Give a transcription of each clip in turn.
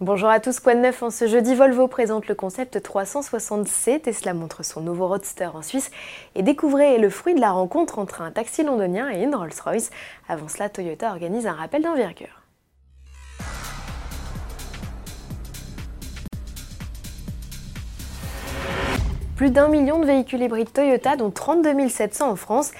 Bonjour à tous, quoi de neuf en ce jeudi Volvo présente le concept 360C. Tesla montre son nouveau roadster en Suisse et découvrez le fruit de la rencontre entre un taxi londonien et une Rolls-Royce. Avant cela, Toyota organise un rappel d'envergure. Plus d'un million de véhicules hybrides Toyota, dont 32 700 en France,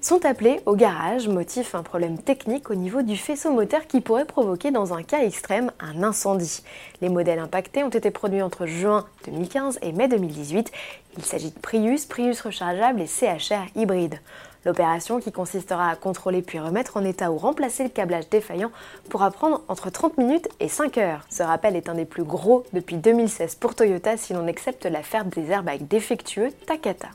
sont appelés au garage, motif un problème technique au niveau du faisceau moteur qui pourrait provoquer dans un cas extrême un incendie. Les modèles impactés ont été produits entre juin 2015 et mai 2018. Il s'agit de Prius, Prius rechargeable et CHR hybride. L'opération, qui consistera à contrôler puis remettre en état ou remplacer le câblage défaillant, pourra prendre entre 30 minutes et 5 heures. Ce rappel est un des plus gros depuis 2016 pour Toyota si l'on accepte l'affaire des airbags défectueux Takata.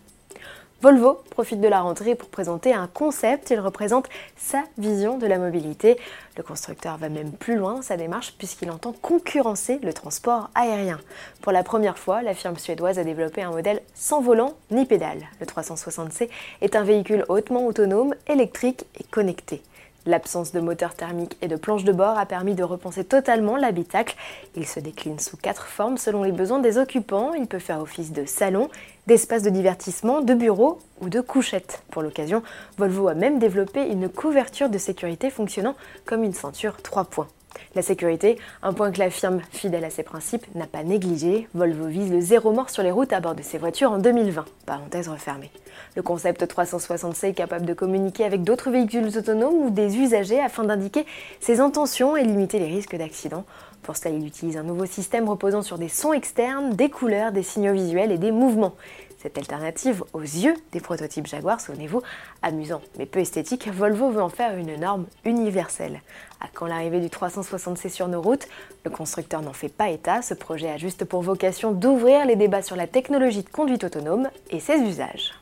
Volvo profite de la rentrée pour présenter un concept. Il représente sa vision de la mobilité. Le constructeur va même plus loin dans sa démarche puisqu'il entend concurrencer le transport aérien. Pour la première fois, la firme suédoise a développé un modèle sans volant ni pédale. Le 360C est un véhicule hautement autonome, électrique et connecté. L'absence de moteur thermique et de planche de bord a permis de repenser totalement l'habitacle. Il se décline sous quatre formes selon les besoins des occupants. Il peut faire office de salon, d'espace de divertissement, de bureau ou de couchette. Pour l'occasion, Volvo a même développé une couverture de sécurité fonctionnant comme une ceinture 3 points. La sécurité, un point que la firme, fidèle à ses principes, n'a pas négligé. Volvo vise le zéro mort sur les routes à bord de ses voitures en 2020. Parenthèse refermée. Le concept 360C est capable de communiquer avec d'autres véhicules autonomes ou des usagers afin d'indiquer ses intentions et limiter les risques d'accident. Pour cela, il utilise un nouveau système reposant sur des sons externes, des couleurs, des signaux visuels et des mouvements. Cette alternative aux yeux des prototypes Jaguar, souvenez-vous, amusant mais peu esthétique, Volvo veut en faire une norme universelle. À quand l'arrivée du 360C sur nos routes? Le constructeur n'en fait pas état, ce projet a juste pour vocation d'ouvrir les débats sur la technologie de conduite autonome et ses usages.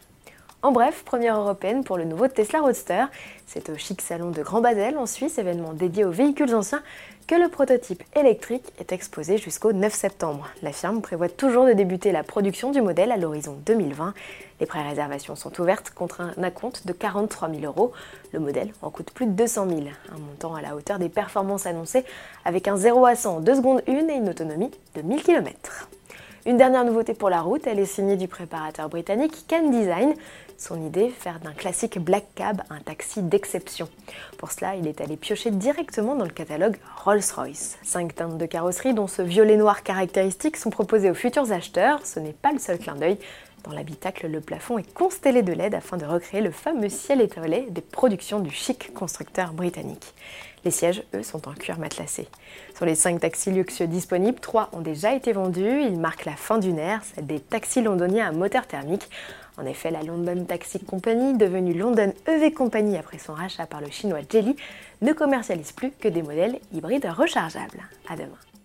En bref, première européenne pour le nouveau Tesla Roadster. C'est au chic salon de Grand Basel en Suisse, événement dédié aux véhicules anciens, que le prototype électrique est exposé jusqu'au 9 septembre. La firme prévoit toujours de débuter la production du modèle à l'horizon 2020. Les pré-réservations sont ouvertes contre un acompte de 43 000 euros. Le modèle en coûte plus de 200 000, un montant à la hauteur des performances annoncées avec un 0 à 100 en 2 secondes 1 et une autonomie de 1000 km. Une dernière nouveauté pour la route, elle est signée du préparateur britannique Can Design. Son idée, faire d'un classique black cab un taxi d'exception. Pour cela, il est allé piocher directement dans le catalogue Rolls-Royce. Cinq teintes de carrosserie, dont ce violet noir caractéristique, sont proposées aux futurs acheteurs. Ce n'est pas le seul clin d'œil. Dans l'habitacle, le plafond est constellé de LED afin de recréer le fameux ciel étoilé des productions du chic constructeur britannique. Les sièges, eux, sont en cuir matelassé. Sur les 5 taxis luxueux disponibles, 3 ont déjà été vendus. Ils marquent la fin d'une ère, celle des taxis londoniens à moteur thermique. En effet, la London Taxi Company, devenue London EV Company après son rachat par le chinois Jelly, ne commercialise plus que des modèles hybrides rechargeables. À demain.